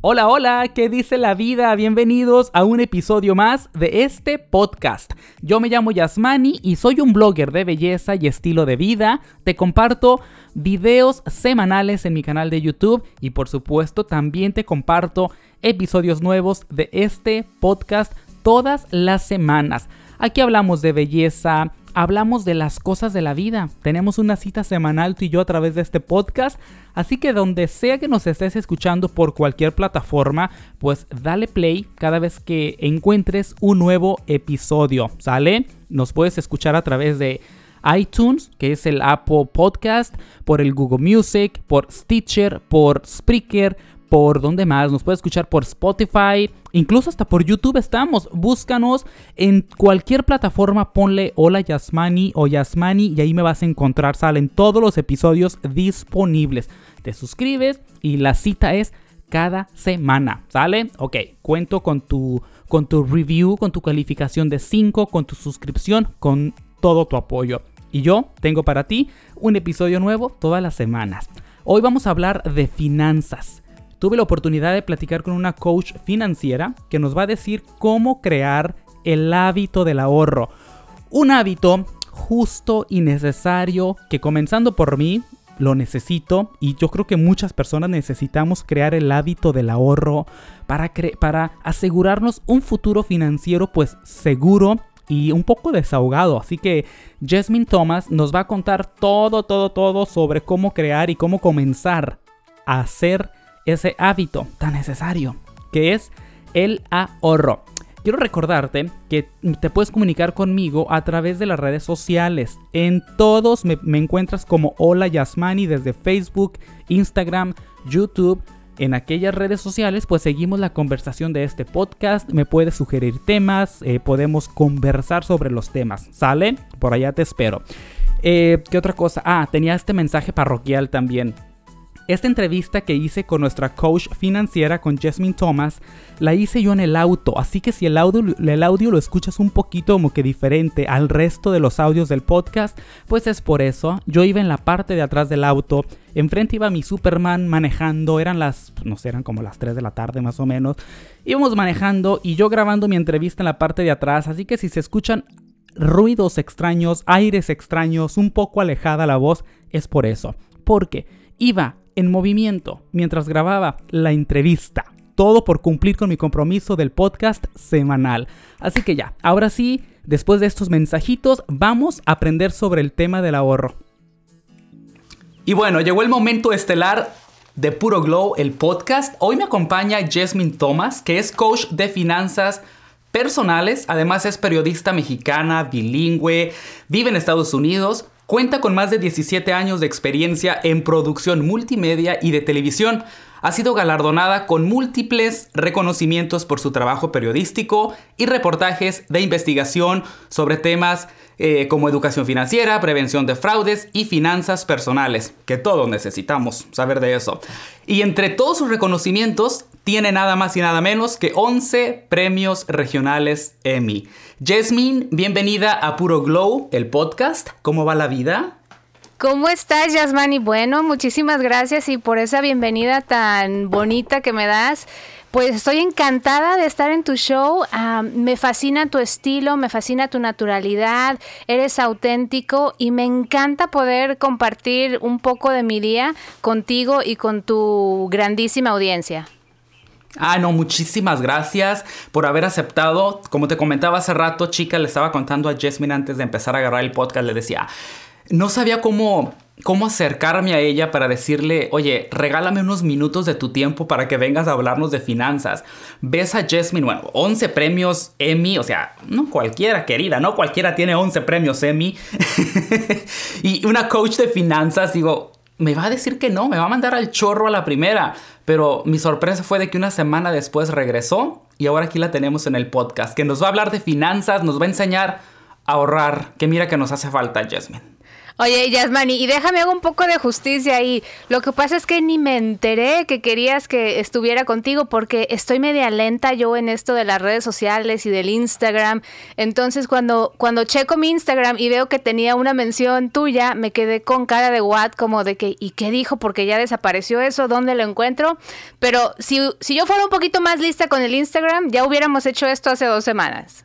Hola, hola, ¿qué dice la vida? Bienvenidos a un episodio más de este podcast. Yo me llamo Yasmani y soy un blogger de belleza y estilo de vida. Te comparto videos semanales en mi canal de YouTube y por supuesto también te comparto episodios nuevos de este podcast todas las semanas. Aquí hablamos de belleza, hablamos de las cosas de la vida. Tenemos una cita semanal tú y yo a través de este podcast. Así que donde sea que nos estés escuchando por cualquier plataforma, pues dale play cada vez que encuentres un nuevo episodio. ¿Sale? Nos puedes escuchar a través de iTunes, que es el Apple Podcast, por el Google Music, por Stitcher, por Spreaker, por donde más, nos puedes escuchar por Spotify, incluso hasta por YouTube estamos. Búscanos en cualquier plataforma, ponle Hola Yasmani o Yasmani y ahí me vas a encontrar. Salen todos los episodios disponibles. Te suscribes y la cita es cada semana, ¿sale? Ok, cuento con tu, con tu review, con tu calificación de 5, con tu suscripción, con todo tu apoyo. Y yo tengo para ti un episodio nuevo todas las semanas. Hoy vamos a hablar de finanzas tuve la oportunidad de platicar con una coach financiera que nos va a decir cómo crear el hábito del ahorro. Un hábito justo y necesario que comenzando por mí lo necesito y yo creo que muchas personas necesitamos crear el hábito del ahorro para, para asegurarnos un futuro financiero pues seguro y un poco desahogado. Así que Jasmine Thomas nos va a contar todo, todo, todo sobre cómo crear y cómo comenzar a hacer ese hábito tan necesario que es el ahorro. Quiero recordarte que te puedes comunicar conmigo a través de las redes sociales. En todos me, encuentras como Hola Yasmani desde Facebook, Instagram, YouTube. En aquellas redes sociales pues seguimos la conversación de este podcast. Me puedes sugerir temas, eh, podemos conversar sobre los temas. ¿Sale? Por allá te espero. Eh, ¿Qué otra cosa? Ah, tenía este mensaje parroquial también. Esta entrevista que hice con nuestra coach financiera, con Jasmine Thomas, la hice yo en el auto, así que si el audio, lo escuchas un poquito como que diferente al resto de los audios del podcast, pues es por eso. Yo iba en la parte de atrás del auto, enfrente iba mi Superman manejando, eran las, no sé, eran como las 3 de la tarde más o menos. Íbamos manejando y yo grabando mi entrevista en la parte de atrás, así que si se escuchan ruidos extraños, aires extraños, un poco alejada la voz, es por eso. Porque iba en movimiento mientras grababa la entrevista. Todo por cumplir con mi compromiso del podcast semanal. Así que ya, ahora sí, después de estos mensajitos, vamos a aprender sobre el tema del ahorro. Y bueno, llegó el momento estelar de Puro Glow, el podcast. Hoy me acompaña Jasmine Thomas, que es coach de finanzas personales. Además es periodista mexicana, bilingüe, vive en Estados Unidos. Cuenta con más de 17 años de experiencia en producción multimedia y de televisión. Ha sido galardonada con múltiples reconocimientos por su trabajo periodístico y reportajes de investigación sobre temas eh, como educación financiera, prevención de fraudes y finanzas personales, que todos necesitamos saber de eso. Y entre todos sus reconocimientos, tiene nada más y nada menos que 11 premios regionales Emmy. Jasmine, bienvenida a Puro Glow, el podcast. ¿Cómo va la vida? ¿Cómo estás, Yasmani? Bueno, muchísimas gracias y por esa bienvenida tan bonita que me das. Pues estoy encantada de estar en tu show. Ah, me fascina tu estilo, me fascina tu naturalidad, eres auténtico y me encanta poder compartir un poco de mi día contigo y con tu grandísima audiencia. Ah, no, muchísimas gracias por haber aceptado. Como te comentaba hace rato, chica, le estaba contando a Jasmine antes de empezar a agarrar el podcast, le decía, no sabía cómo, cómo acercarme a ella para decirle, oye, regálame unos minutos de tu tiempo para que vengas a hablarnos de finanzas. Ves a Jasmine, bueno, 11 premios Emmy, o sea, no cualquiera, querida, no cualquiera tiene 11 premios Emmy. y una coach de finanzas, digo, me va a decir que no, me va a mandar al chorro a la primera. Pero mi sorpresa fue de que una semana después regresó y ahora aquí la tenemos en el podcast, que nos va a hablar de finanzas, nos va a enseñar a ahorrar, que mira que nos hace falta, Jasmine. Oye, Yasmani, y déjame hago un poco de justicia ahí. Lo que pasa es que ni me enteré que querías que estuviera contigo porque estoy media lenta yo en esto de las redes sociales y del Instagram. Entonces, cuando, cuando checo mi Instagram y veo que tenía una mención tuya, me quedé con cara de what, como de que, ¿y qué dijo? Porque ya desapareció eso, ¿dónde lo encuentro? Pero si, si yo fuera un poquito más lista con el Instagram, ya hubiéramos hecho esto hace dos semanas.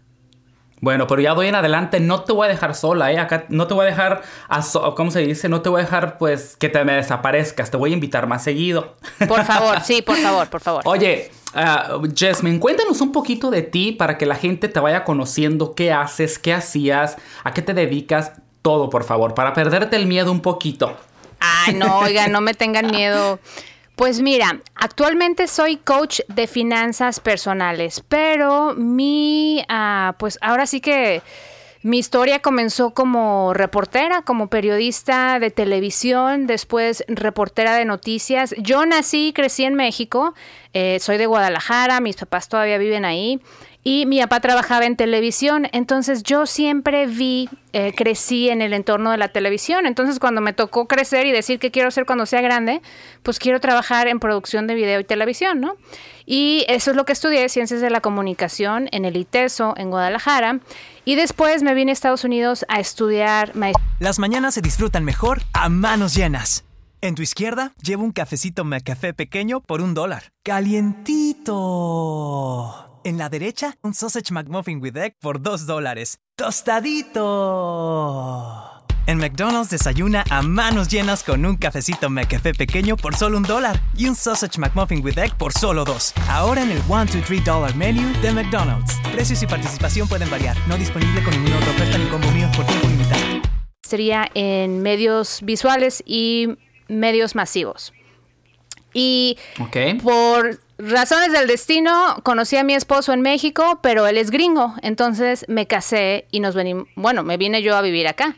Bueno, pero ya doy en adelante, no te voy a dejar sola, ¿eh? Acá no te voy a dejar, a ¿cómo se dice? No te voy a dejar, pues, que te me desaparezcas, te voy a invitar más seguido. Por favor, sí, por favor, por favor. Oye, uh, Jasmine, cuéntanos un poquito de ti para que la gente te vaya conociendo, qué haces, qué hacías, a qué te dedicas, todo, por favor, para perderte el miedo un poquito. Ay, no, oiga, no me tengan miedo. Pues mira, actualmente soy coach de finanzas personales, pero mi, ah, pues ahora sí que mi historia comenzó como reportera, como periodista de televisión, después reportera de noticias. Yo nací y crecí en México, eh, soy de Guadalajara, mis papás todavía viven ahí y mi papá trabajaba en televisión, entonces yo siempre vi, eh, crecí en el entorno de la televisión, entonces cuando me tocó crecer y decir qué quiero hacer cuando sea grande, pues quiero trabajar en producción de video y televisión, ¿no? Y eso es lo que estudié, Ciencias de la Comunicación, en el ITESO, en Guadalajara, y después me vine a Estados Unidos a estudiar Las mañanas se disfrutan mejor a manos llenas. En tu izquierda, llevo un cafecito café pequeño por un dólar. Calientito en la derecha, un sausage McMuffin with egg por 2 dólares. ¡Tostadito! En McDonald's desayuna a manos llenas con un cafecito McCafé pequeño por solo un dólar y un sausage McMuffin with egg por solo dos. Ahora en el 1, 2, 3 dollar menu de McDonald's. Precios y participación pueden variar. No disponible con ninguna otra oferta ni combo por tiempo limitado. Sería en medios visuales y medios masivos. Y por razones del destino, conocí a mi esposo en México, pero él es gringo. Entonces me casé y nos venimos, bueno, me vine yo a vivir acá.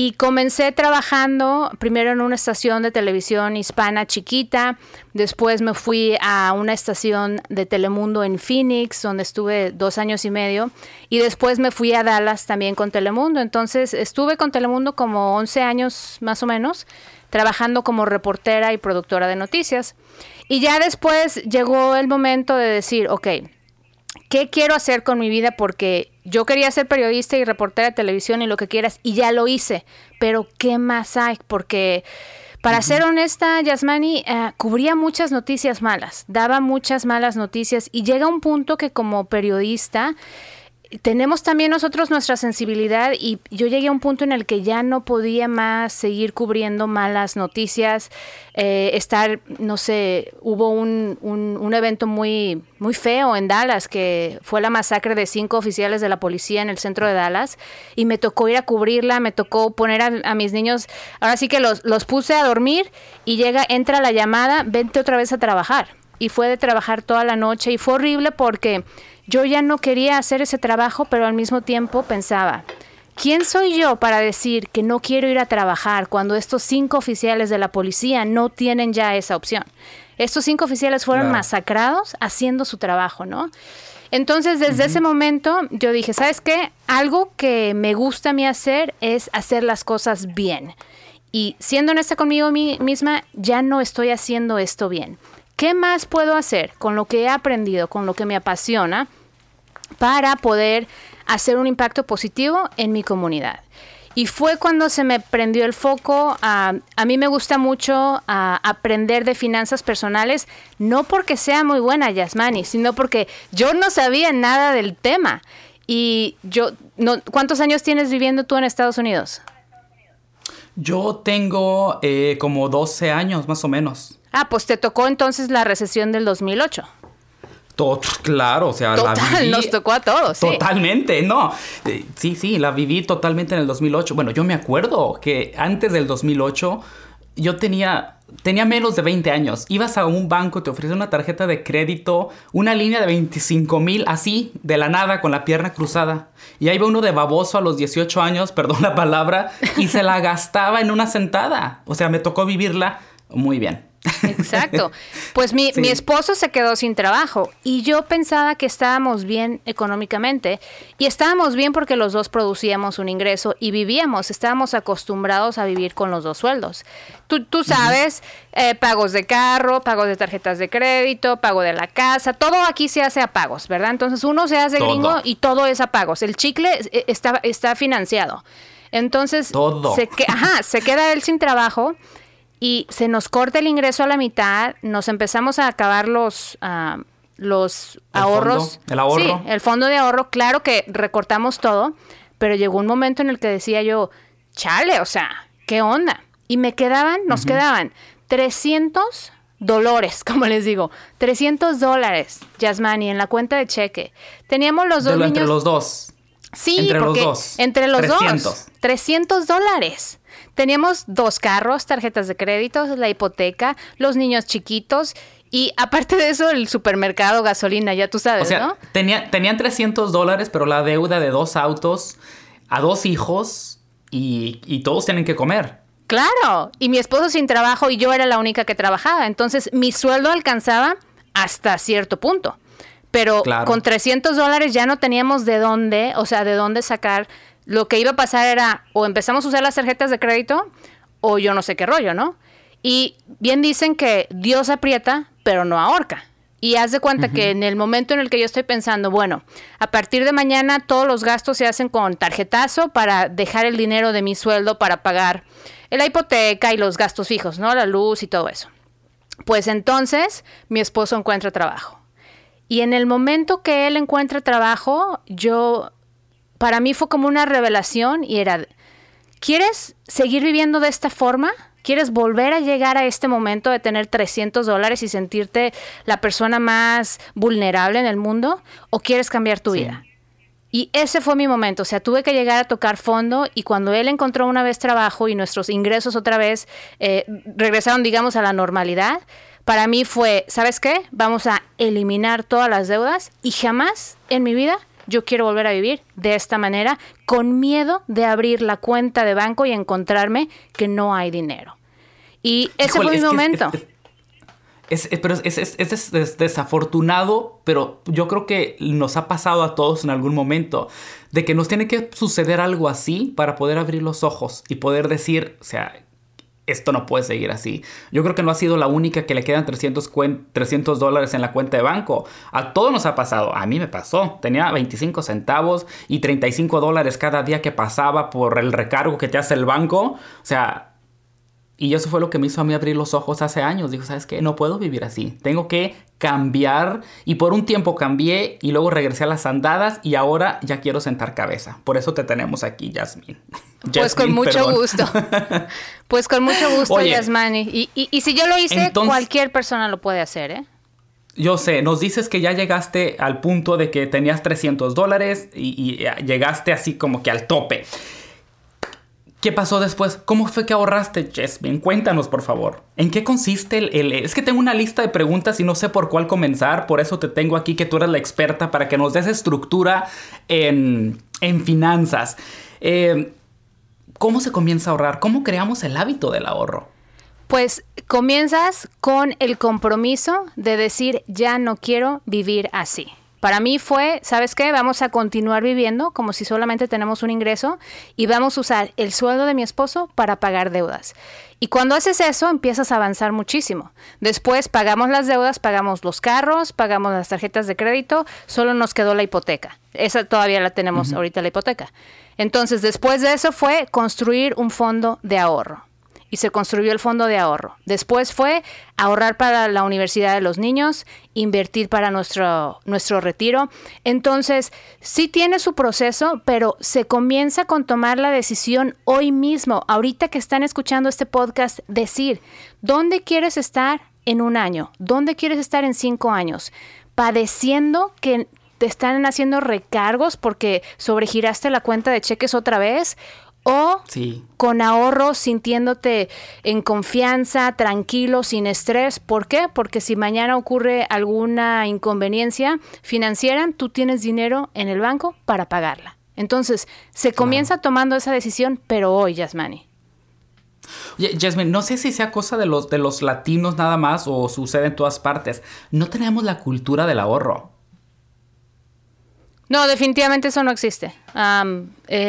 Y comencé trabajando primero en una estación de televisión hispana chiquita, después me fui a una estación de Telemundo en Phoenix, donde estuve dos años y medio, y después me fui a Dallas también con Telemundo. Entonces estuve con Telemundo como 11 años más o menos, trabajando como reportera y productora de noticias. Y ya después llegó el momento de decir, ok, ¿qué quiero hacer con mi vida? Porque yo quería ser periodista y reportera de televisión y lo que quieras, y ya lo hice, pero ¿qué más hay? Porque... Para ser honesta, Yasmani eh, cubría muchas noticias malas, daba muchas malas noticias y llega un punto que como periodista tenemos también nosotros nuestra sensibilidad y yo llegué a un punto en el que ya no podía más seguir cubriendo malas noticias, eh, estar, no sé, hubo un, un, evento muy, muy feo en Dallas, que fue la masacre de cinco oficiales de la policía en el centro de Dallas, y me tocó ir a cubrirla, me tocó poner a, mis niños, ahora sí que los, los puse a dormir y llega, entra la llamada, vente otra vez a trabajar. Y fue de trabajar toda la noche y fue horrible porque yo ya no quería hacer ese trabajo, pero al mismo tiempo pensaba, ¿quién soy yo para decir que no quiero ir a trabajar cuando estos cinco oficiales de la policía no tienen ya esa opción? Estos cinco oficiales fueron masacrados haciendo su trabajo, ¿no? Entonces, desde ese momento, yo dije, ¿sabes qué? Algo que me gusta a mí hacer es hacer las cosas bien. Y siendo honesta conmigo misma, ya no estoy haciendo esto bien. ¿Qué más puedo hacer con lo que he aprendido, con lo que me apasiona? Para poder hacer un impacto positivo en mi comunidad. Y fue cuando se me prendió el foco. a mí me gusta mucho aprender de finanzas personales, no porque sea muy buena Yasmani, sino porque yo no sabía nada del tema. Y yo, no, ¿cuántos años tienes viviendo tú en Estados Unidos? Yo tengo eh, como 12 años más o menos. Ah, pues te tocó entonces la recesión del 2008 claro, o sea, la viví, nos tocó a todos. Totalmente, no. Eh, sí, sí, la viví totalmente en el 2008. Bueno, yo me acuerdo que antes del 2008 yo tenía tenía menos de 20 años. Ibas a un banco, te ofrecían una tarjeta de crédito, una línea de 25 mil, así, de la nada, con la pierna cruzada. Y ahí va uno de baboso a los 18 años, perdón la palabra, y se la gastaba en una sentada. O sea, me tocó vivirla muy bien. Exacto. Pues mi, mi, esposo se quedó sin trabajo y yo pensaba que estábamos bien económicamente y estábamos bien porque los dos producíamos un ingreso y vivíamos, estábamos acostumbrados a vivir con los dos sueldos. Tú, tú sabes, eh, pagos de carro, pagos de tarjetas de crédito, pago de la casa, todo aquí se hace a pagos, ¿verdad? Entonces uno se hace gringo y todo es a pagos. El chicle eh, está, está financiado. Entonces, Se, que, ajá, se queda él sin trabajo y se nos corta el ingreso a la mitad, nos empezamos a acabar los, uh, los ahorros. el ahorro. Sí, el fondo de ahorro, claro que recortamos todo, pero llegó un momento en el que decía yo, chale, o sea, ¿qué onda? Y me quedaban, nos quedaban 300 dólares, como les digo, 300 dólares, Yasmani, en la cuenta de cheque. Teníamos los dos niños. Entre los dos. Sí, entre porque los dos. entre los 300. dos. 300 dólares. Teníamos dos carros, tarjetas de crédito, la hipoteca, los niños chiquitos y aparte de eso el supermercado, gasolina, ya tú sabes, o sea, ¿no? Tenía, tenían 300 dólares, pero la deuda de dos autos, a dos hijos y, y todos tienen que comer. Claro, y mi esposo sin trabajo y yo era la única que trabajaba, entonces mi sueldo alcanzaba hasta cierto punto. Pero Claro. con 300 dólares ya no teníamos de dónde, o sea, de dónde sacar. Lo que iba a pasar era o empezamos a usar las tarjetas de crédito o yo no sé qué rollo, ¿no? Y bien dicen que Dios aprieta, pero no ahorca. Y haz de cuenta que en el momento en el que yo estoy pensando, bueno, a partir de mañana todos los gastos se hacen con tarjetazo para dejar el dinero de mi sueldo para pagar la hipoteca y los gastos fijos, ¿no? La luz y todo eso. Pues entonces mi esposo encuentra trabajo. Y en el momento que él encuentra trabajo, yo, para mí fue como una revelación y era, ¿quieres seguir viviendo de esta forma? ¿Quieres volver a llegar a este momento de tener 300 dólares y sentirte la persona más vulnerable en el mundo? ¿O quieres cambiar tu Sí. vida? Y ese fue mi momento, o sea, tuve que llegar a tocar fondo y cuando él encontró una vez trabajo y nuestros ingresos otra vez eh, regresaron, digamos, a la normalidad, para mí fue, ¿sabes qué? Vamos a eliminar todas las deudas y jamás en mi vida yo quiero volver a vivir de esta manera con miedo de abrir la cuenta de banco y encontrarme que no hay dinero. Y ese Híjole, fue mi es momento. es- Es, pero desafortunado, pero yo creo que nos ha pasado a todos en algún momento, de que nos tiene que suceder algo así para poder abrir los ojos y poder decir, o sea, esto no puede seguir así. Yo creo que no ha sido la única que le quedan 300, cuen- 300 dólares en la cuenta de banco. A todos nos ha pasado. A mí me pasó. Tenía 25 centavos y 35 dólares cada día que pasaba por el recargo que te hace el banco. O sea, y eso fue lo que me hizo a mí abrir los ojos hace años. Digo, ¿sabes qué? No puedo vivir así. Tengo que cambiar. Y por un tiempo cambié y luego regresé a las andadas y ahora ya quiero sentar cabeza. Por eso te tenemos aquí, Jasmine. Pues con Jasmine, mucho perdón. gusto. Pues con mucho gusto, Oye, Yasmani. Y, y, y si yo lo hice, entonces- cualquier persona lo puede hacer, ¿eh? Yo sé, nos dices que ya llegaste al punto de que tenías 300 dólares y, y, llegaste así como que al tope. ¿Qué pasó después? ¿Cómo fue que ahorraste, Jasmine? Cuéntanos, por favor. ¿En qué consiste el, el- Es que tengo una lista de preguntas y no sé por cuál comenzar, por eso te tengo aquí que tú eres la experta para que nos des estructura en, en finanzas. Eh, ¿Cómo se comienza a ahorrar? ¿Cómo creamos el hábito del ahorro? Pues comienzas con el compromiso de decir, ya no quiero vivir así. Para mí fue, ¿sabes qué? Vamos a continuar viviendo como si solamente tenemos un ingreso y vamos a usar el sueldo de mi esposo para pagar deudas. Y cuando haces eso, empiezas a avanzar muchísimo. Después pagamos las deudas, pagamos los carros, pagamos las tarjetas de crédito, solo nos quedó la hipoteca. Esa todavía la tenemos ahorita, la hipoteca. Entonces, después de eso fue construir un fondo de ahorro y se construyó el fondo de ahorro. Después fue ahorrar para la universidad de los niños, invertir para nuestro, nuestro retiro. Entonces, sí tiene su proceso, pero se comienza con tomar la decisión hoy mismo, ahorita que están escuchando este podcast, decir, ¿dónde quieres estar en un año? ¿Dónde quieres estar en cinco años? Padeciendo que te están haciendo recargos porque sobregiraste la cuenta de cheques otra vez o Sí. con ahorro, sintiéndote en confianza, tranquilo, sin estrés. ¿Por qué? Porque si mañana ocurre alguna inconveniencia financiera, tú tienes dinero en el banco para pagarla. Entonces, se comienza tomando esa decisión, pero hoy, Yasmani. Oye, Jasmine, no sé si sea cosa de los, de los latinos nada más o sucede en todas partes. No tenemos la cultura del ahorro. No, definitivamente eso no existe.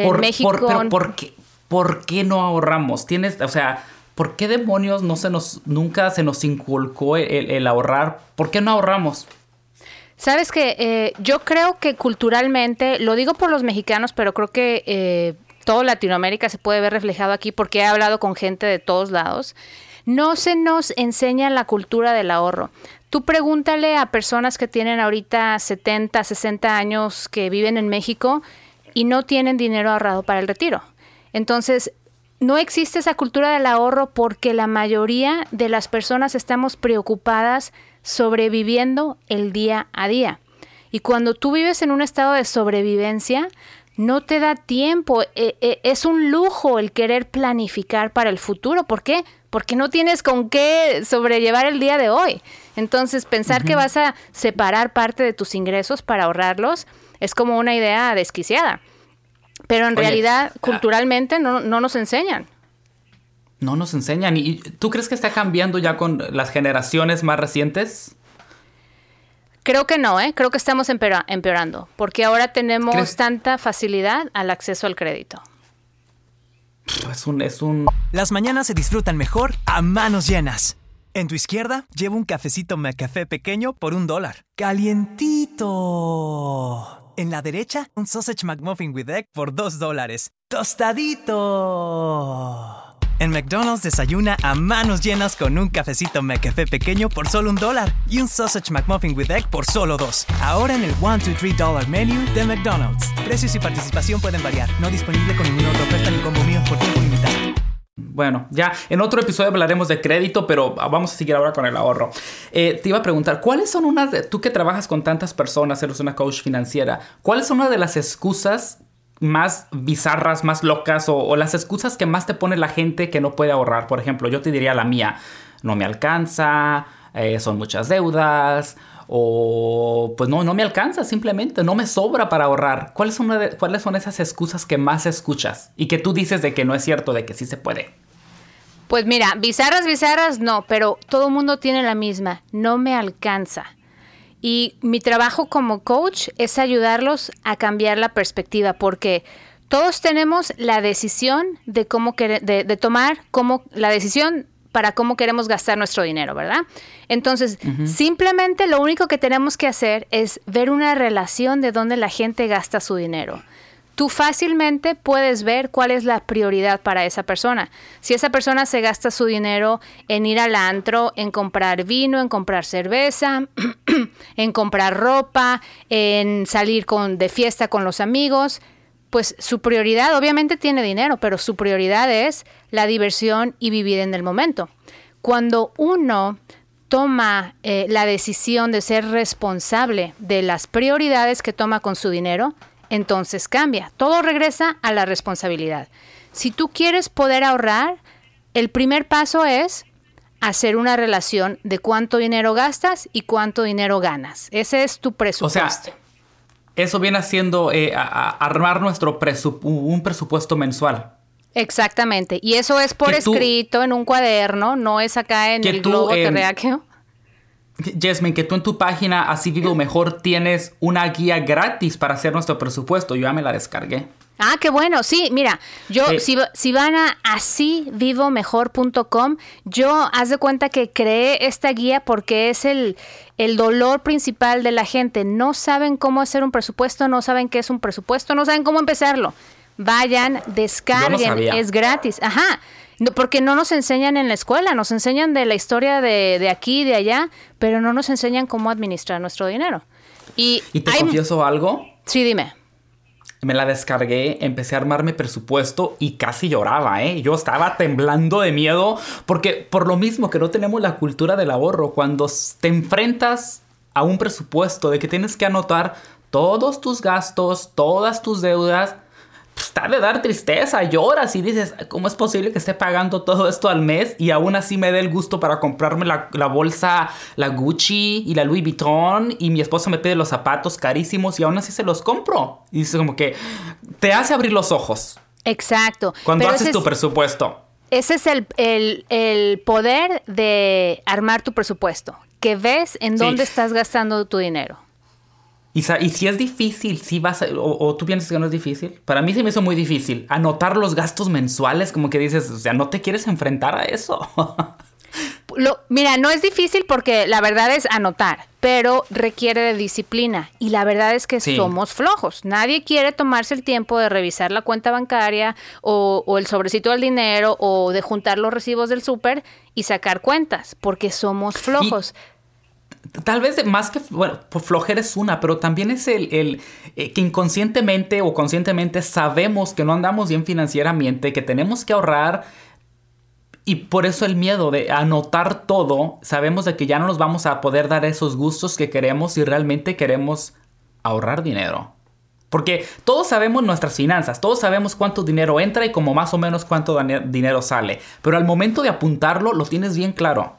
Por- México. por- pero ¿por qué, por qué no ahorramos? Tienes, o sea, ¿por qué demonios no se nos, nunca se nos inculcó el, el ahorrar? ¿Por qué no ahorramos? Sabes que yo creo que culturalmente, lo digo por los mexicanos, pero creo que eh, todo Latinoamérica se puede ver reflejado aquí porque he hablado con gente de todos lados. No se nos enseña la cultura del ahorro. Tú pregúntale a personas que tienen ahorita 70, 60 años que viven en México y no tienen dinero ahorrado para el retiro. Entonces, no existe esa cultura del ahorro porque la mayoría de las personas estamos preocupadas sobreviviendo el día a día. Y cuando tú vives en un estado de sobrevivencia, no te da tiempo. Eh, eh, es un lujo el querer planificar para el futuro. ¿Por qué? Porque no tienes con qué sobrellevar el día de hoy. Entonces, pensar que vas a separar parte de tus ingresos para ahorrarlos es como una idea desquiciada. Pero en Oye, realidad, ah. culturalmente, no, no nos enseñan. No nos enseñan. ¿Y tú crees que está cambiando ya con las generaciones más recientes? Creo que no, ¿eh? Creo que estamos empeora- empeorando, porque ahora tenemos ¿Crees? tanta facilidad al acceso al crédito. Es un, es un... Las mañanas se disfrutan mejor a manos llenas. En tu izquierda, lleva un cafecito McCafé pequeño por un dólar. ¡Calientito! En la derecha, un sausage McMuffin with egg por dos dólares. ¡Tostadito! En McDonald's desayuna a manos llenas con un cafecito McCafé pequeño por solo un dólar y un sausage McMuffin with egg por solo dos. Ahora en el 1, 2, 3 dollar menu de McDonald's. Precios y participación pueden variar. No disponible con ninguna otra oferta ni combo mío por tiempo limitado. Bueno, ya en otro episodio hablaremos de crédito, pero vamos a seguir ahora con el ahorro. Eh, te iba a preguntar, ¿cuáles son unas de, tú que trabajas con tantas personas, eres una coach financiera, ¿cuáles son una de las excusas más bizarras, más locas o, las excusas que más te pone la gente que no puede ahorrar? Por ejemplo, yo te diría la mía, no me alcanza, eh, son muchas deudas. O pues no, no me alcanza, simplemente no me sobra para ahorrar. ¿Cuáles son, ¿Cuáles son esas excusas que más escuchas? Y que tú dices de que no es cierto, de que sí se puede. Pues mira, bizarras, bizarras no, pero todo mundo tiene la misma, no me alcanza. Y mi trabajo como coach es ayudarlos a cambiar la perspectiva, porque todos tenemos la decisión de cómo quere- de, de tomar cómo, la decisión para cómo queremos gastar nuestro dinero, ¿verdad? Entonces, simplemente lo único que tenemos que hacer es ver una relación de dónde la gente gasta su dinero tú fácilmente puedes ver cuál es la prioridad para esa persona. Si esa persona se gasta su dinero en ir al antro, en comprar vino, en comprar cerveza, en comprar ropa, en salir con, de fiesta con los amigos, pues su prioridad, obviamente tiene dinero, pero su prioridad es la diversión y vivir en el momento. Cuando uno toma eh, la decisión de ser responsable de las prioridades que toma con su dinero, entonces cambia. Todo regresa a la responsabilidad. Si tú quieres poder ahorrar, el primer paso es hacer una relación de cuánto dinero gastas y cuánto dinero ganas. Ese es tu O presupuesto. sea, eso viene haciendo eh, a- a- armar nuestro presup- un presupuesto mensual. Exactamente. Y eso es por Que tú- escrito en un cuaderno, no es acá en el tú, globo terráqueo. Jasmine, que tú en tu página Así Vivo Mejor tienes una guía gratis para hacer nuestro presupuesto. Yo ya me la descargué. Ah, qué bueno. Sí, mira, yo, Eh, si, si van a asívivomejor.com, yo haz de cuenta que creé esta guía porque es el, el dolor principal de la gente. No saben cómo hacer un presupuesto, no saben qué es un presupuesto, no saben cómo empezarlo. Vayan, descarguen, es gratis. Ajá. No, porque no nos enseñan en la escuela, nos enseñan de la historia de, de aquí y de allá, pero no nos enseñan cómo administrar nuestro dinero. Y, Y te hay- confieso algo. Sí, dime. Me la descargué, empecé a armar mi presupuesto y casi lloraba, ¿eh? Yo estaba temblando de miedo porque por lo mismo que no tenemos la cultura del ahorro, cuando te enfrentas a un presupuesto de que tienes que anotar todos tus gastos, todas tus deudas, está de dar tristeza, lloras y dices, ¿cómo es posible que esté pagando todo esto al mes y aún así me dé el gusto para comprarme la, la, bolsa, la Gucci y la Louis Vuitton y mi esposa me pide los zapatos carísimos y aún así se los compro? Y dices como que te hace abrir los ojos. Exacto. Cuando haces tu presupuesto. Ese es el, el, el, poder de armar tu presupuesto, que ves en dónde estás gastando tu dinero. Y, si es difícil, si vas o, tú piensas que no es difícil, para mí se me hizo muy difícil anotar los gastos mensuales, como que dices, o sea, no te quieres enfrentar a eso. Lo, mira, no es difícil porque la verdad es anotar, pero requiere de disciplina. Y la verdad es que somos flojos. Nadie quiere tomarse el tiempo de revisar la cuenta bancaria o, el sobrecito del dinero o de juntar los recibos del súper y sacar cuentas, porque somos flojos tal vez más que, bueno, flojera es una, pero también es el, el eh, que inconscientemente o conscientemente sabemos que no andamos bien financieramente, que tenemos que ahorrar y por eso el miedo de anotar todo, sabemos de que ya no nos vamos a poder dar esos gustos que queremos si realmente queremos ahorrar dinero. Porque todos sabemos nuestras finanzas, todos sabemos cuánto dinero entra y como más o menos cuánto dinero sale, pero al momento de apuntarlo lo tienes bien claro.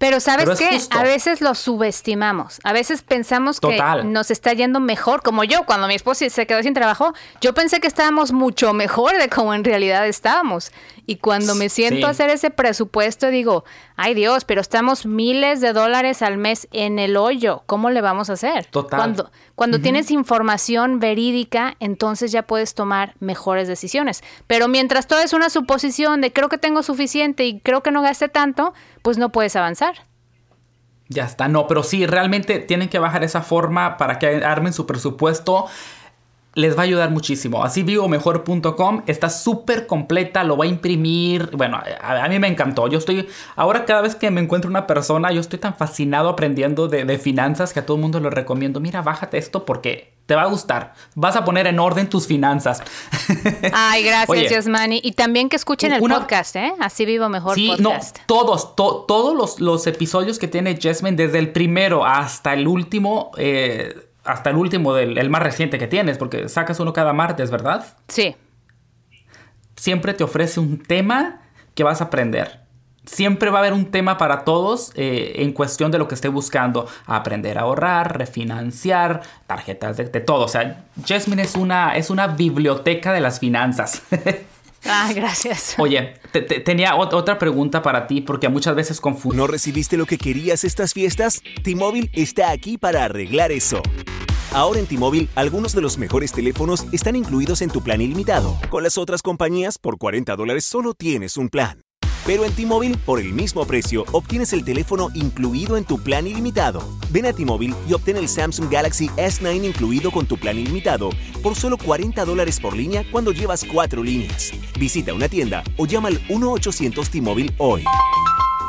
Pero sabes qué, a veces lo subestimamos, a veces pensamos que nos está yendo mejor, como yo, cuando mi esposa se quedó sin trabajo, yo pensé que estábamos mucho mejor de como en realidad estábamos. Y cuando me siento a hacer ese presupuesto, digo, ay Dios, pero estamos miles de dólares al mes en el hoyo, ¿cómo le vamos a hacer? Total. Cuando, cuando tienes información verídica, entonces ya puedes tomar mejores decisiones. Pero mientras todo es una suposición de creo que tengo suficiente y creo que no gaste tanto, pues no puedes avanzar. Ya está, no, pero sí, realmente tienen que bajar esa forma para que armen su presupuesto les va a ayudar muchísimo. Así vivo mejor.com está súper completa, lo va a imprimir. Bueno, a, mí me encantó. Yo estoy, ahora cada vez que me encuentro una persona, yo estoy tan fascinado aprendiendo de, finanzas que a todo el mundo lo recomiendo. Mira, bájate esto porque te va a gustar. Vas a poner en orden tus finanzas. Ay, gracias, Yasmani. Y también que escuchen el podcast, ¿eh? Así vivo mejor sí, No, todos, todos los, los, episodios que tiene Jasmine, desde el primero hasta el último, eh, hasta el último, del, el más reciente que tienes, porque sacas uno cada martes, ¿verdad? Sí. Siempre te ofrece un tema que vas a aprender. Siempre va a haber un tema para todos eh, en cuestión de lo que esté buscando. Aprender a ahorrar, refinanciar, tarjetas de, de todo. O sea, Jasmine es una, es una biblioteca de las finanzas. Ah, gracias. Oye, tenía otra pregunta para ti porque muchas veces confundo. ¿No recibiste lo que querías estas fiestas? T-Mobile está aquí para arreglar eso. Ahora en T-Mobile, algunos de los mejores teléfonos están incluidos en tu plan ilimitado. Con las otras compañías, por 40 dólares solo tienes un plan. Pero en T-Mobile, por el mismo precio, obtienes el teléfono incluido en tu plan ilimitado. Ven a T-Mobile y obtén el Samsung Galaxy S9 incluido con tu plan ilimitado por solo 40 dólares por línea cuando llevas cuatro líneas. Visita una tienda o llama al 1-800 T-Mobile hoy.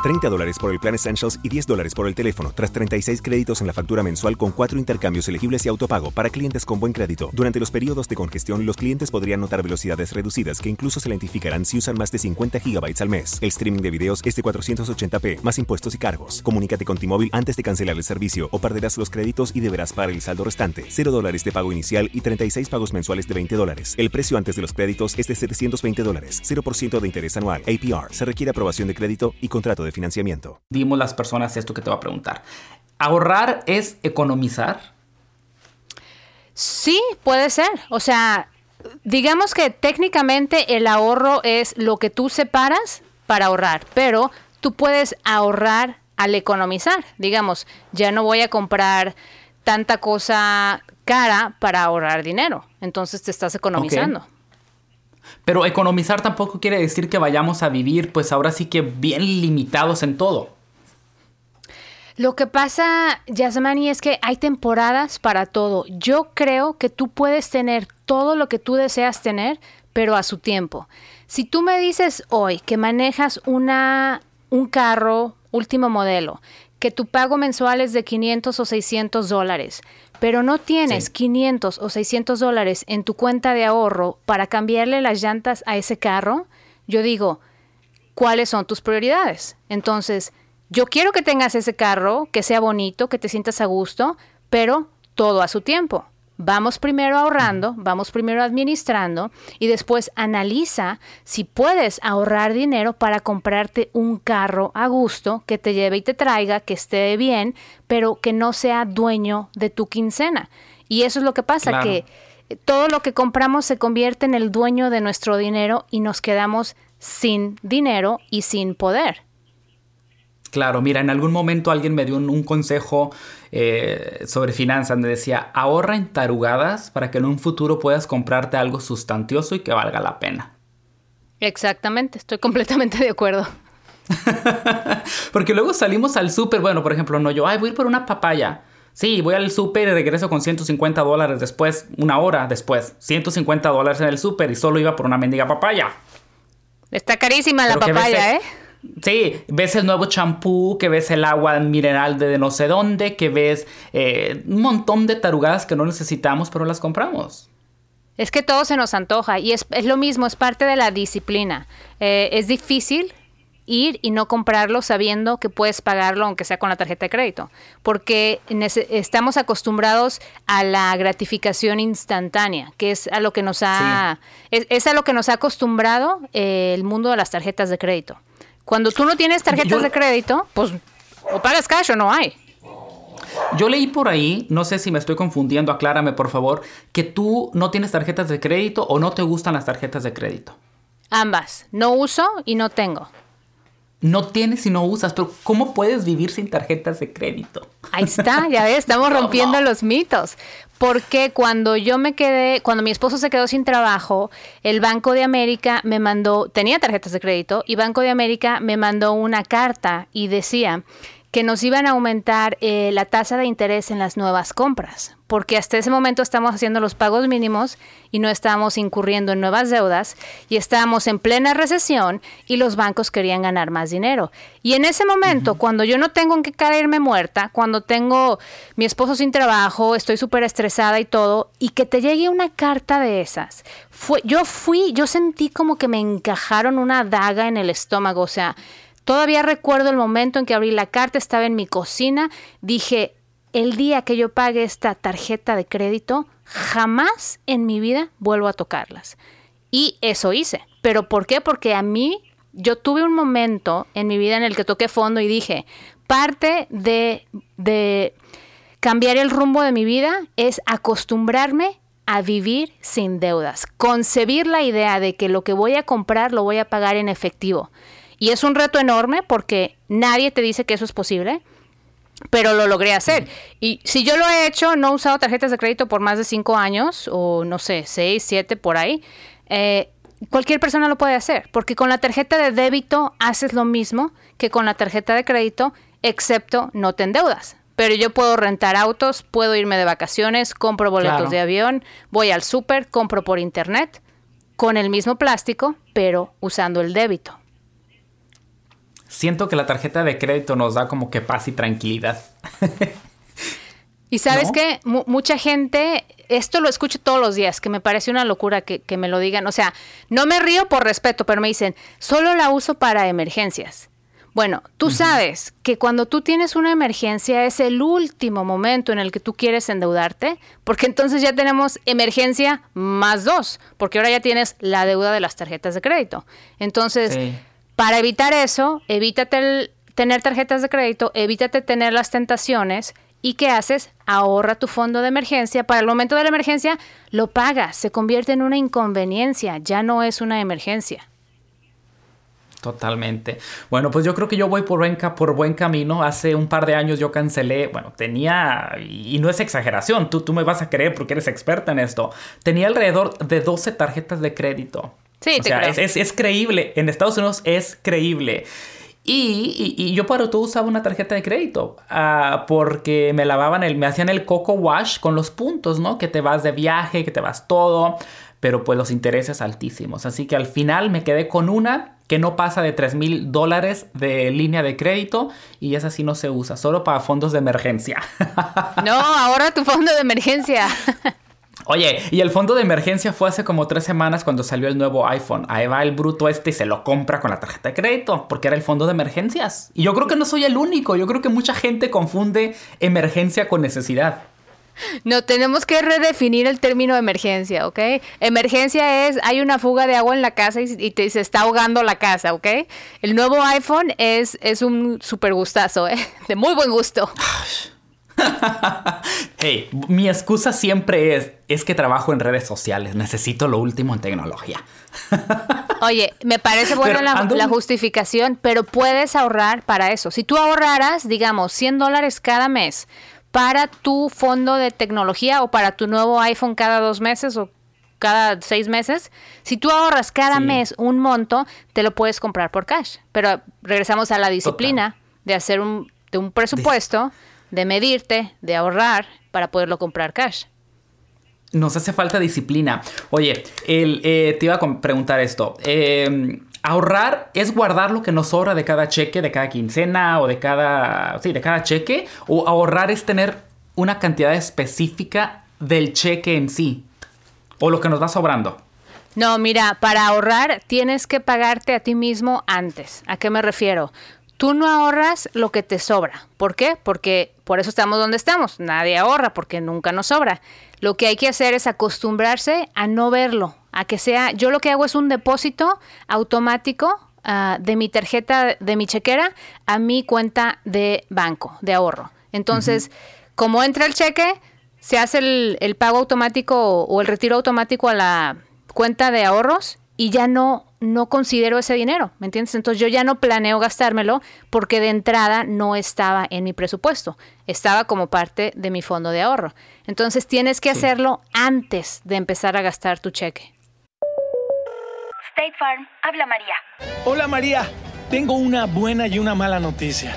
30 dólares por el plan Essentials y 10 dólares por el teléfono, tras 36 créditos en la factura mensual con 4 intercambios elegibles y autopago para clientes con buen crédito. Durante los periodos de congestión, los clientes podrían notar velocidades reducidas que incluso se identificarán si usan más de 50 gigabytes al mes. El streaming de videos es de 480p, más impuestos y cargos. Comunícate con T-Mobile antes de cancelar el servicio o perderás los créditos y deberás pagar el saldo restante. 0 dólares de pago inicial y 36 pagos mensuales de 20 dólares. El precio antes de los créditos es de 720 dólares, 0% de interés anual. APR. Se requiere aprobación de crédito y contrato de financiamiento. Dimos las personas esto que te va a preguntar. ¿Ahorrar es economizar? Sí, puede ser. O sea, digamos que técnicamente el ahorro es lo que tú separas para ahorrar, pero tú puedes ahorrar al economizar. Digamos, ya no voy a comprar tanta cosa cara para ahorrar dinero. Entonces te estás economizando. Pero economizar tampoco quiere decir que vayamos a vivir, pues ahora sí que bien limitados en todo. Lo que pasa, Yasmani, es que hay temporadas para todo. Yo creo que tú puedes tener todo lo que tú deseas tener, pero a su tiempo. Si tú me dices hoy que manejas una, un carro último modelo, que tu pago mensual es de 500 o 600 dólares, pero no tienes 500 o 600 dólares en tu cuenta de ahorro para cambiarle las llantas a ese carro, yo digo, ¿cuáles son tus prioridades? Entonces, yo quiero que tengas ese carro, que sea bonito, que te sientas a gusto, pero todo a su tiempo. Vamos primero ahorrando, vamos primero administrando y después analiza si puedes ahorrar dinero para comprarte un carro a gusto que te lleve y te traiga, que esté bien, pero que no sea dueño de tu quincena. Y eso es lo que pasa, que todo lo que compramos se convierte en el dueño de nuestro dinero y nos quedamos sin dinero y sin poder. Claro, mira, en algún momento alguien me dio un, consejo eh, sobre finanzas. Me decía, ahorra en tarugadas para que en un futuro puedas comprarte algo sustancioso y que valga la pena. Exactamente, estoy completamente de acuerdo. Porque luego salimos al súper, bueno, por ejemplo, no yo, ay, voy a ir por una papaya. Sí, voy al súper y regreso con 150 dólares después, una hora después. 150 dólares en el súper y solo iba por una mendiga papaya. Está carísima la papaya, ¿eh? Sí, ves el nuevo champú, que ves el agua mineral de no sé dónde, que ves eh, un montón de tarugadas que no necesitamos, pero las compramos. Es que todo se nos antoja y es, lo mismo, es parte de la disciplina. Eh, es difícil ir y no comprarlo sabiendo que puedes pagarlo aunque sea con la tarjeta de crédito, porque estamos acostumbrados a la gratificación instantánea, que es a lo que nos ha es, a lo que nos ha acostumbrado eh, el mundo de las tarjetas de crédito. Cuando tú no tienes tarjetas de crédito, pues o pagas cash o no hay. Yo leí por ahí, no sé si me estoy confundiendo, aclárame por favor, que tú no tienes tarjetas de crédito o no te gustan las tarjetas de crédito. Ambas, no uso y no tengo no tienes y no usas, pero ¿cómo puedes vivir sin tarjetas de crédito? Ahí está, ya ves, estamos rompiendo los mitos. Porque cuando yo me quedé, cuando mi esposo se quedó sin trabajo, el Banco de América me mandó, tenía tarjetas de crédito, y Banco de América me mandó una carta y decía que nos iban a aumentar eh, la tasa de interés en las nuevas compras, porque hasta ese momento estamos haciendo los pagos mínimos y no estábamos incurriendo en nuevas deudas y estábamos en plena recesión y los bancos querían ganar más dinero. Y en ese momento, cuando yo no tengo en qué caerme muerta, cuando tengo mi esposo sin trabajo, estoy súper estresada y todo, y que te llegue una carta de esas, fue, yo fui, yo sentí como que me encajaron una daga en el estómago, o sea, Todavía recuerdo el momento en que abrí la carta, estaba en mi cocina, dije, el día que yo pague esta tarjeta de crédito, jamás en mi vida vuelvo a tocarlas. Y eso hice. ¿Pero por qué? Porque a mí, yo tuve un momento en mi vida en el que toqué fondo y dije, parte de, de cambiar el rumbo de mi vida es acostumbrarme a vivir sin deudas, concebir la idea de que lo que voy a comprar lo voy a pagar en efectivo. Y es un reto enorme porque nadie te dice que eso es posible, pero lo logré hacer. Y si yo lo he hecho, no he usado tarjetas de crédito por más de cinco años, o no sé, seis, siete, por ahí, eh, cualquier persona lo puede hacer, porque con la tarjeta de débito haces lo mismo que con la tarjeta de crédito, excepto no te endeudas. Pero yo puedo rentar autos, puedo irme de vacaciones, compro boletos de avión, voy al súper, compro por internet, con el mismo plástico, pero usando el débito siento que la tarjeta de crédito nos da como que paz y tranquilidad. y sabes que mucha gente, esto lo escucho todos los días, que me parece una locura que, me lo digan. O sea, no me río por respeto, pero me dicen, solo la uso para emergencias. Bueno, tú sabes que cuando tú tienes una emergencia es el último momento en el que tú quieres endeudarte, porque entonces ya tenemos emergencia más dos, porque ahora ya tienes la deuda de las tarjetas de crédito. Entonces, para evitar eso, evítate tener tarjetas de crédito, evítate tener las tentaciones ¿Y qué haces? Ahorra tu fondo de emergencia. Para el momento de la emergencia, lo pagas. Se convierte en una inconveniencia. Ya no es una emergencia. Totalmente. Bueno, pues yo creo que yo voy por buen, por buen camino. Hace un par de años yo cancelé, bueno, tenía, y no es exageración, tú, tú me vas a creer porque eres experta en esto, tenía alrededor de 12 tarjetas de crédito. Sí, o sea, Es, creíble. En Estados Unidos es creíble. Y, yo para todo usaba una tarjeta de crédito ah, porque me lavaban el, me hacían el coco wash con los puntos, ¿no? Que te vas de viaje, que te vas todo, pero pues los intereses altísimos. Así que al final me quedé con una que no pasa de 3 mil dólares de línea de crédito y esa sí no se usa, solo para fondos de emergencia. No, ahora tu fondo de emergencia. Oye, y el fondo de emergencia fue hace como tres semanas cuando salió el nuevo iPhone. Ahí va el bruto este y se lo compra con la tarjeta de crédito, porque era el fondo de emergencias. Y yo creo que no soy el único, yo creo que mucha gente confunde emergencia con necesidad. No, tenemos que redefinir el término emergencia, ¿ok? Emergencia es, hay una fuga de agua en la casa y, te, se está ahogando la casa, ¿ok? El nuevo iPhone es, es un super gustazo, ¿eh? De muy buen gusto. hey, mi excusa siempre es, es que trabajo en redes sociales, necesito lo último en tecnología. Oye, me parece buena la, la, justificación, pero puedes ahorrar para eso. Si tú ahorraras, digamos, 100 dólares cada mes para tu fondo de tecnología o para tu nuevo iPhone cada dos meses o cada seis meses, si tú ahorras cada mes un monto, te lo puedes comprar por cash. Pero regresamos a la disciplina de hacer un, de un presupuesto, de medirte, de ahorrar para poderlo comprar cash. Nos hace falta disciplina. Oye, el, eh, te iba a preguntar esto. Eh, Ahorrar es guardar lo que nos sobra de cada cheque, de cada quincena o de cada, sí, de cada cheque. O ahorrar es tener una cantidad específica del cheque en sí. O lo que nos va sobrando. No, mira, para ahorrar tienes que pagarte a ti mismo antes. ¿A qué me refiero? Tú no ahorras lo que te sobra. ¿Por qué? Porque por eso estamos donde estamos. Nadie ahorra porque nunca nos sobra. Lo que hay que hacer es acostumbrarse a no verlo, a que sea, yo lo que hago es un depósito automático ah, de mi tarjeta, de mi chequera, a mi cuenta de banco, de ahorro. Entonces, como entra el cheque, se hace el, el pago automático o el retiro automático a la cuenta de ahorros y ya no no considero ese dinero, ¿me entiendes? Entonces yo ya no planeo gastármelo porque de entrada no estaba en mi presupuesto, estaba como parte de mi fondo de ahorro. Entonces tienes que hacerlo antes de empezar a gastar tu cheque. State Farm, habla María. Hola María, tengo una buena y una mala noticia.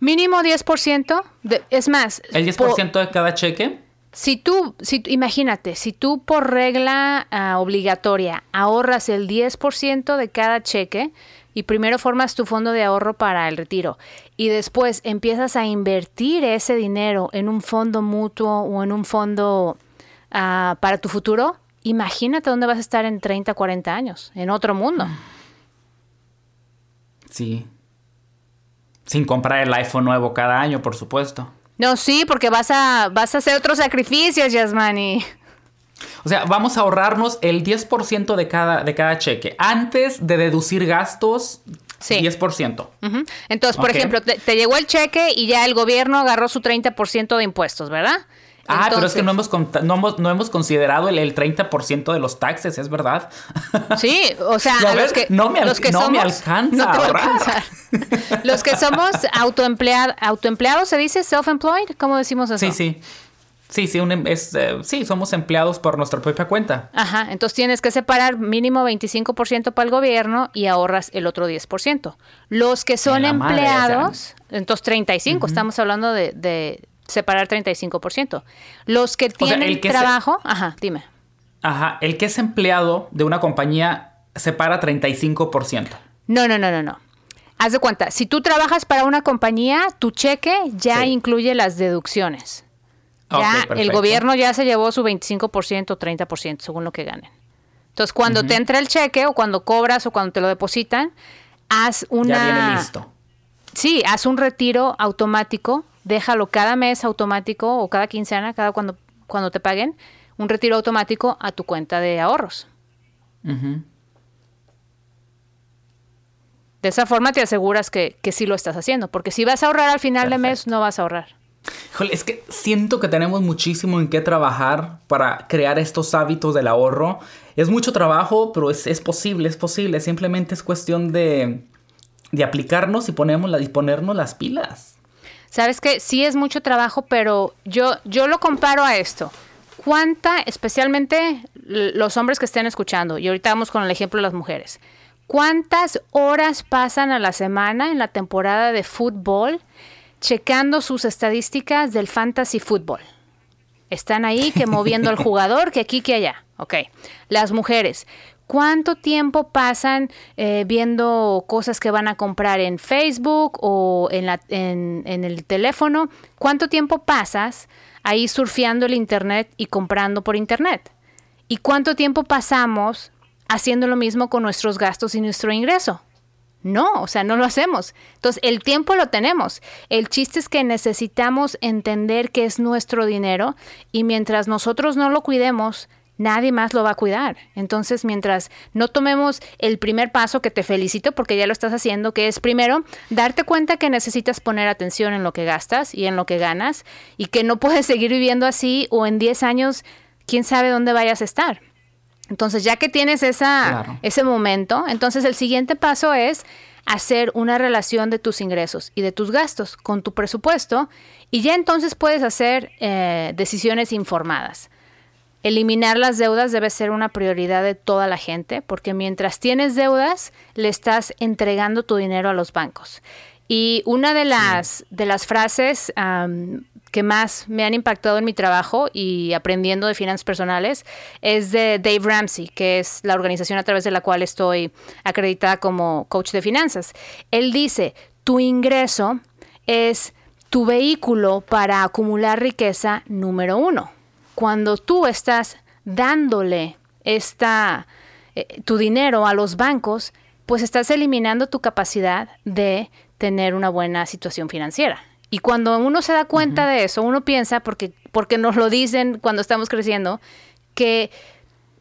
Mínimo 10%. De, es más. ¿El 10% de cada cheque? Si tú, si, imagínate, si tú por regla ah, obligatoria ahorras el 10% de cada cheque y primero formas tu fondo de ahorro para el retiro y después empiezas a invertir ese dinero en un fondo mutuo o en un fondo ah, para tu futuro, imagínate dónde vas a estar en 30, 40 años, en otro mundo. Sí. Sin comprar el iPhone nuevo cada año, por supuesto. No, sí, porque vas a, vas a hacer otros sacrificios, Yasmani. O sea, vamos a ahorrarnos el 10% de cada, de cada cheque. Antes de deducir gastos, sí. 10%. Entonces, por ejemplo, te, te, llegó el cheque y ya el gobierno agarró su 30% de impuestos, ¿verdad? Ah, pero es que no hemos, no hemos, no hemos considerado el, el 30% de los taxes, es verdad. Sí, o sea, los que, no me, los que no somos, me alcanza. No los que somos autoempleados, autoempleados, ¿se dice self-employed? ¿Cómo decimos eso? Sí, sí. Sí, sí, un, em, es, eh, sí, somos empleados por nuestra propia cuenta. Ajá, entonces tienes que separar mínimo 25% para el gobierno y ahorras el otro 10%. Los que son empleados, entonces 35, estamos hablando de, de separar 35%. Los que tienen el trabajo, ajá, dime. Ajá, el que es empleado de una compañía separa 35%. No, no, no, no, no. Haz de cuenta, si tú trabajas para una compañía, tu cheque ya incluye las deducciones. Ya el gobierno ya se llevó su 25% o 30% según lo que ganen. Entonces, cuando te entra el cheque o cuando cobras o cuando te lo depositan, haz una... Ya viene listo. Sí, haz un retiro automático déjalo cada mes automático o cada quincena, cada cuando, cuando te paguen, un retiro automático a tu cuenta de ahorros. De esa forma te aseguras que, que, sí lo estás haciendo, porque si vas a ahorrar al final de mes, no vas a ahorrar. Híjole, es que siento que tenemos muchísimo en qué trabajar para crear estos hábitos del ahorro. Es mucho trabajo, pero es, es posible, es posible. Simplemente es cuestión de, de aplicarnos y, ponemos la, y ponernos las pilas. Sabes que sí es mucho trabajo, pero yo, yo lo comparo a esto. ¿Cuánta, especialmente los hombres que estén escuchando, y ahorita vamos con el ejemplo de las mujeres, cuántas horas pasan a la semana en la temporada de fútbol checando sus estadísticas del fantasy fútbol? Están ahí que moviendo al jugador, que aquí, que allá. Ok. Las mujeres. ¿Cuánto tiempo pasan eh, viendo cosas que van a comprar en Facebook o en, el teléfono? ¿Cuánto tiempo pasas ahí surfeando el Internet y comprando por Internet? ¿Y cuánto tiempo pasamos haciendo lo mismo con nuestros gastos y nuestro ingreso? No, o sea, no lo hacemos. Entonces, el tiempo lo tenemos. El chiste es que necesitamos entender que es nuestro dinero y mientras nosotros no lo cuidemos, nadie más lo va a cuidar. Entonces, mientras no tomemos el primer paso, que te felicito porque ya lo estás haciendo, que es primero darte cuenta que necesitas poner atención en lo que gastas y en lo que ganas y que no puedes seguir viviendo así o en 10 años, quién sabe dónde vayas a estar. Entonces, ya que tienes esa, ese momento, entonces el siguiente paso es hacer una relación de tus ingresos y de tus gastos con tu presupuesto y ya entonces puedes hacer eh, decisiones informadas. Eliminar las deudas debe ser una prioridad de toda la gente porque mientras tienes deudas le estás entregando tu dinero a los bancos. Y una de las, de las frases que más me han impactado en mi trabajo y aprendiendo de finanzas personales es de Dave Ramsey, que es la organización a través de la cual estoy acreditada como coach de finanzas. Él dice, tu ingreso es tu vehículo para acumular riqueza número uno. Cuando tú estás dándole esta, eh, tu dinero a los bancos, pues estás eliminando tu capacidad de tener una buena situación financiera. Y cuando uno se da cuenta de eso, uno piensa, porque, porque nos lo dicen cuando estamos creciendo, que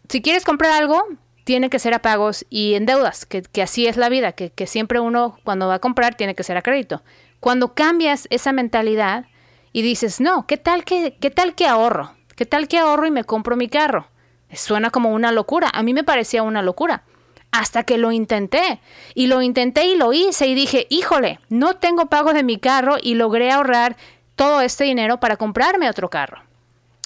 si quieres comprar algo, tiene que ser a pagos y en deudas, que, así es la vida, que, que, siempre uno cuando va a comprar tiene que ser a crédito. Cuando cambias esa mentalidad y dices, no, ¿qué tal que, qué tal que ahorro? ¿Qué tal que ahorro y me compro mi carro? Suena como una locura. A mí me parecía una locura hasta que lo intenté. Y lo intenté y lo hice y dije, híjole, no tengo pago de mi carro y logré ahorrar todo este dinero para comprarme otro carro.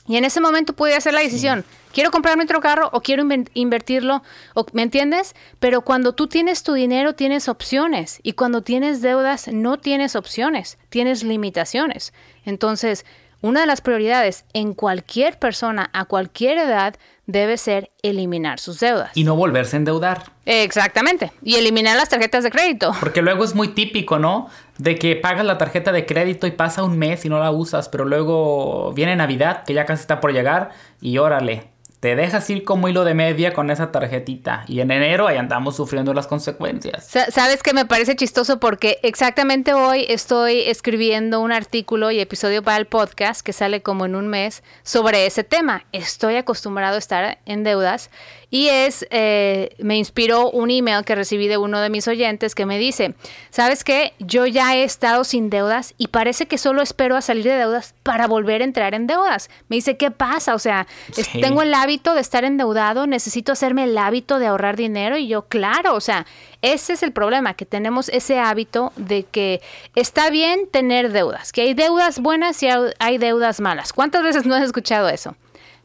Y en ese momento pude hacer la decisión, quiero comprarme otro carro o quiero invertirlo, o, ¿me entiendes? Pero cuando tú tienes tu dinero tienes opciones y cuando tienes deudas no tienes opciones, tienes limitaciones. Entonces, una de las prioridades en cualquier persona a cualquier edad debe ser eliminar sus deudas. Y no volverse a endeudar. Exactamente. Y eliminar las tarjetas de crédito. Porque luego es muy típico, ¿no? De que pagas la tarjeta de crédito y pasa un mes y no la usas, pero luego viene Navidad, que ya casi está por llegar, y órale, te dejas ir como hilo de media con esa tarjetita. Y en enero ahí andamos sufriendo las consecuencias. Sabes que me parece chistoso porque exactamente hoy estoy escribiendo un artículo y episodio para el podcast que sale como en un mes sobre ese tema. Estoy acostumbrado a estar en deudas y es, eh, me inspiró un email que recibí de uno de mis oyentes que me dice, ¿sabes qué? Yo ya he estado sin deudas y parece que solo espero a salir de deudas para volver a entrar en deudas. Me dice, ¿qué pasa? O sea, tengo el hábito de estar endeudado, necesito hacerme el hábito de ahorrar dinero y yo, claro, o sea, ese es el problema, que tenemos ese hábito de que está bien tener deudas, que hay deudas buenas y hay deudas malas. ¿Cuántas veces no has escuchado eso?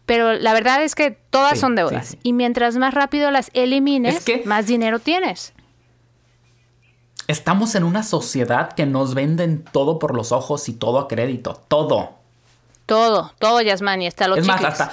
Pero la verdad es que todas son deudas. Y mientras más rápido las elimines, más dinero tienes. Estamos en una sociedad que nos venden todo por los ojos y todo a crédito. Todo. Todo, todo, Yasmani, hasta los es Más, hasta...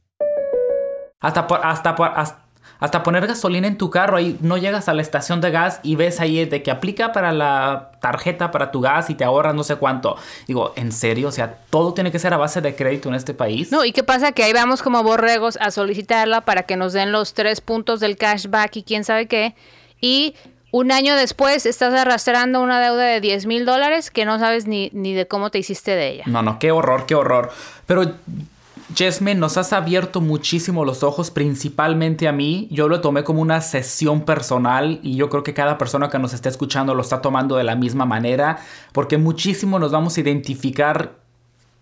Hasta por, hasta por, hasta hasta poner gasolina en tu carro, ahí no llegas a la estación de gas y ves ahí de que aplica para la tarjeta para tu gas y te ahorras no sé cuánto. Digo, ¿en serio? O sea, todo tiene que ser a base de crédito en este país. No, ¿y qué pasa? Que ahí vamos como borregos a solicitarla para que nos den los tres puntos del cashback y quién sabe qué. Y un año después estás arrastrando una deuda de 10 mil dólares que no sabes ni, ni de cómo te hiciste de ella. No, no, qué horror, qué horror. Pero Jasmine, nos has abierto muchísimo los ojos, principalmente a mí. Yo lo tomé como una sesión personal y yo creo que cada persona que nos está escuchando lo está tomando de la misma manera, porque muchísimo nos vamos a identificar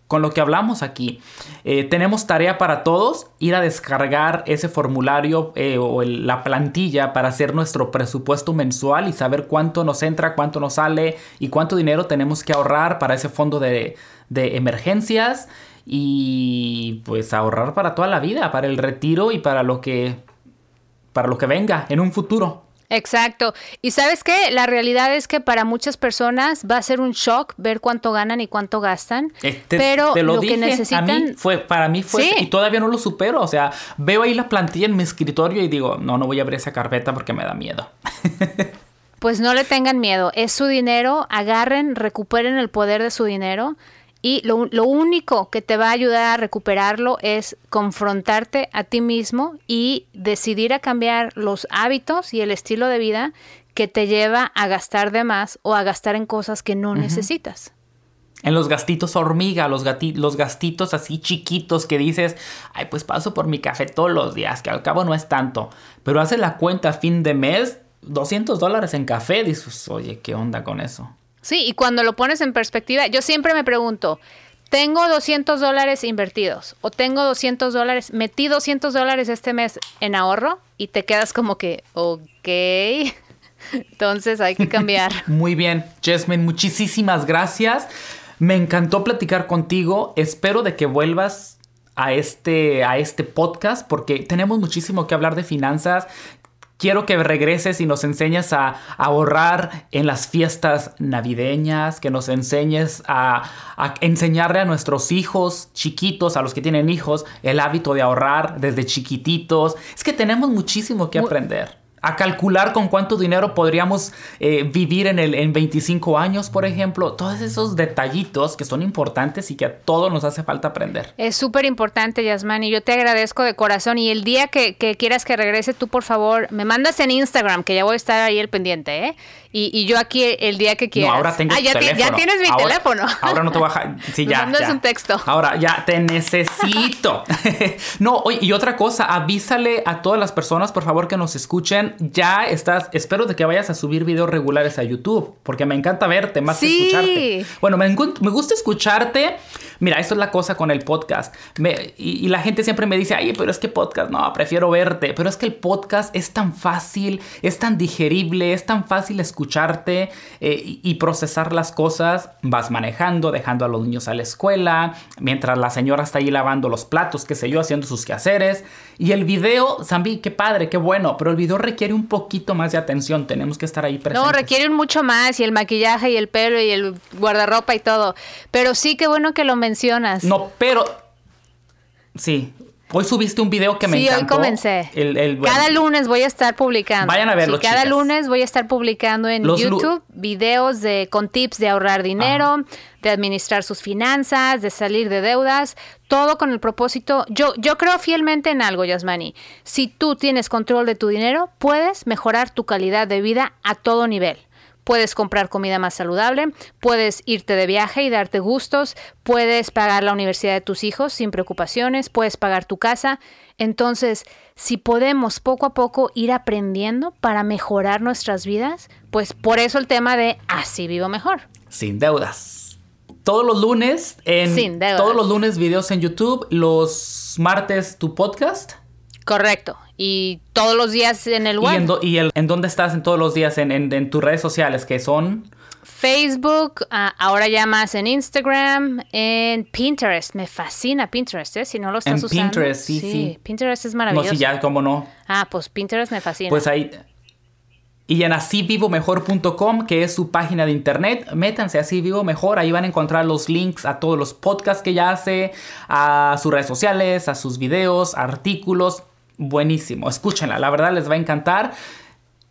con lo que hablamos aquí. Eh, tenemos tarea para todos, ir a descargar ese formulario eh, o la plantilla para hacer nuestro presupuesto mensual y saber cuánto nos entra, cuánto nos sale y cuánto dinero tenemos que ahorrar para ese fondo de emergencias y pues ahorrar para toda la vida, para el retiro y para lo que para lo que venga en un futuro. Exacto. Y sabes qué, la realidad es que para muchas personas va a ser un shock ver cuánto ganan y cuánto gastan. Este, pero lo, que necesitan... A mí fue, para mí fue, y todavía no lo supero. O sea, veo ahí la plantilla en mi escritorio y digo, no, no voy a abrir esa carpeta porque me da miedo. pues no le tengan miedo, es su dinero, agarren, recuperen el poder de su dinero y lo, lo, único que te va a ayudar a recuperarlo es confrontarte a ti mismo y decidir a cambiar los hábitos y el estilo de vida que te lleva a gastar de más o a gastar en cosas que no necesitas. En los gastitos hormiga, los, los gastitos así chiquitos que dices, ay, pues paso por mi café todos los días, que al cabo no es tanto. Pero hace la cuenta a fin de mes, 200 dólares en café, dices, oye, ¿qué onda con eso? Sí, y cuando lo pones en perspectiva, yo siempre me pregunto, tengo 200 dólares invertidos o tengo 200 dólares, metí 200 dólares este mes en ahorro y te quedas como que, ok, entonces hay que cambiar. Muy bien, Jasmine, muchísimas gracias. Me encantó platicar contigo. Espero de que vuelvas a este, a este podcast porque tenemos muchísimo que hablar de finanzas. Quiero que regreses y nos enseñes a, ahorrar en las fiestas navideñas, que nos enseñes a, a, enseñarle a nuestros hijos chiquitos, a los que tienen hijos, el hábito de ahorrar desde chiquititos. Es que tenemos muchísimo que aprender a calcular con cuánto dinero podríamos eh, vivir en, el, en 25 años, por ejemplo. Todos esos detallitos que son importantes y que a todos nos hace falta aprender. Es súper importante, Yasmani. y yo te agradezco de corazón. Y el día que, quieras que regrese, tú por favor, me mandas en Instagram, que ya voy a estar ahí el pendiente, ¿eh? Y, yo aquí el día que quieras. No, ahora tengo ah, ya, ya, tienes mi teléfono. Ahora no te voy a... Sí, ya, mandas un texto. Ahora ya te necesito. no, oye, y otra cosa, avísale a todas las personas, por favor, que nos escuchen ya estás, espero de que vayas a subir videos regulares a YouTube, porque me encanta verte más que escucharte. Bueno, me, me, gusta escucharte. Mira, esto es la cosa con el podcast. y, la gente siempre me dice, ay, pero es que podcast, no, prefiero verte. Pero es que el podcast es tan fácil, es tan digerible, es tan fácil escucharte eh, y, procesar las cosas. Vas manejando, dejando a los niños a la escuela, mientras la señora está ahí lavando los platos, qué sé yo, haciendo sus quehaceres. Y el video, Zambi, qué padre, qué bueno, pero el video requiere un poquito más de atención, tenemos que estar ahí presentes. No, requiere mucho más, y el maquillaje, y el pelo, y el guardarropa y todo. Pero sí, qué bueno que lo mencionas. No, pero... Sí, Hoy subiste un video que me encantó. Sí, hoy comencé. Cada lunes voy a estar publicando. Vayan a verlo, Cada lunes voy a estar publicando en YouTube videos de con tips de ahorrar dinero, de administrar sus finanzas, de salir de deudas, todo con el propósito. Yo, yo creo fielmente en algo, Yasmani. Si tú tienes control de tu dinero, puedes mejorar tu calidad de vida a todo nivel puedes comprar comida más saludable, puedes irte de viaje y darte gustos, puedes pagar la universidad de tus hijos sin preocupaciones, puedes pagar tu casa. Entonces, si podemos poco a poco ir aprendiendo para mejorar nuestras vidas, pues por eso el tema de así vivo mejor. Sin deudas. Todos los lunes en todos los lunes videos en YouTube, los martes tu podcast. Correcto y todos los días en el web. ¿Y, en, dónde estás en todos los días en, tus redes sociales que son? Facebook, ah, ahora ya más en Instagram, en Pinterest. Me fascina Pinterest, ¿eh? Si no lo estás en usando. Pinterest, sí, sí, Pinterest es maravilloso. No, sí, ya, cómo no. Ah, pues Pinterest me fascina. Pues ahí... Y en asívivomejor.com, que es su página de internet, métanse así vivo mejor, ahí van a encontrar los links a todos los podcasts que ya hace, a sus redes sociales, a sus videos, artículos, buenísimo. Escúchenla, la verdad les va a encantar.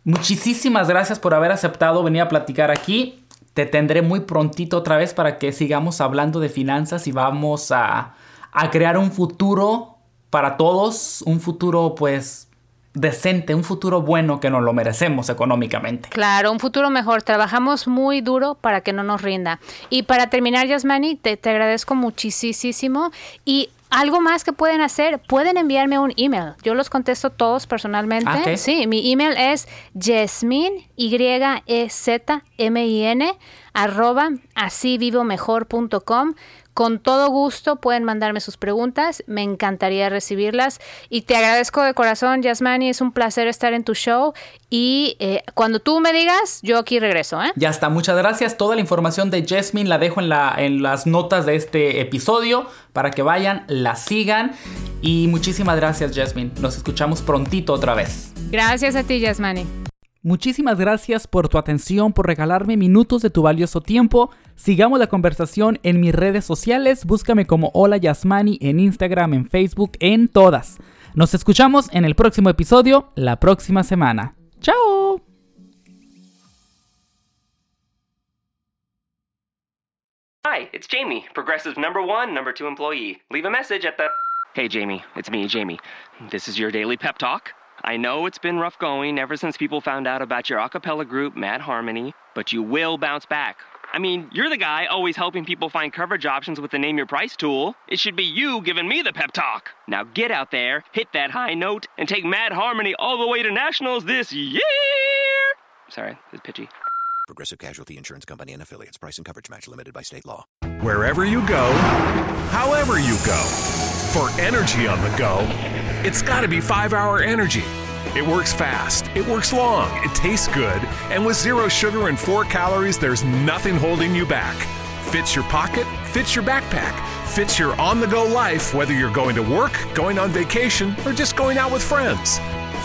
Muchísimas gracias por haber aceptado venir a platicar aquí. Te tendré muy prontito otra vez para que sigamos hablando de finanzas y vamos a, a crear un futuro para todos, un futuro pues decente, un futuro bueno que nos lo merecemos económicamente. Claro, un futuro mejor. Trabajamos muy duro para que no nos rinda. Y para terminar, Yasmani, te, te agradezco muchísimo. Y algo más que pueden hacer, pueden enviarme un email. Yo los contesto todos personalmente. Ah, sí, mi email es Yesmin, y e z m i n arroba así con todo gusto pueden mandarme sus preguntas, me encantaría recibirlas y te agradezco de corazón, Yasmani, es un placer estar en tu show y eh, cuando tú me digas, yo aquí regreso. ¿eh? Ya está, muchas gracias. Toda la información de Jasmine la dejo en, la, en las notas de este episodio para que vayan, la sigan y muchísimas gracias, Jasmine. Nos escuchamos prontito otra vez. Gracias a ti, Yasmani. Muchísimas gracias por tu atención, por regalarme minutos de tu valioso tiempo. Sigamos la conversación en mis redes sociales. Búscame como Hola Yasmani en Instagram, en Facebook, en todas. Nos escuchamos en el próximo episodio la próxima semana. ¡Chao! Hi, it's Jamie, Progressive number one, number two employee. Leave a message at the. Hey, Jamie, it's me, Jamie. This is your daily pep talk. I know it's been rough going ever since people found out about your a cappella group, Mad Harmony, but you will bounce back. I mean, you're the guy always helping people find coverage options with the Name Your Price tool. It should be you giving me the pep talk. Now get out there, hit that high note, and take Mad Harmony all the way to nationals this year! Sorry, it's pitchy. Progressive Casualty Insurance Company and affiliates. Price and coverage match limited by state law. Wherever you go, however you go. For energy on the go, it's got to be 5 Hour Energy. It works fast, it works long, it tastes good, and with zero sugar and 4 calories, there's nothing holding you back. Fits your pocket, fits your backpack, fits your on the go life, whether you're going to work, going on vacation, or just going out with friends.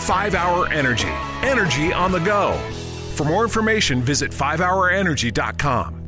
5 Hour Energy. Energy on the go. For more information, visit 5hourenergy.com.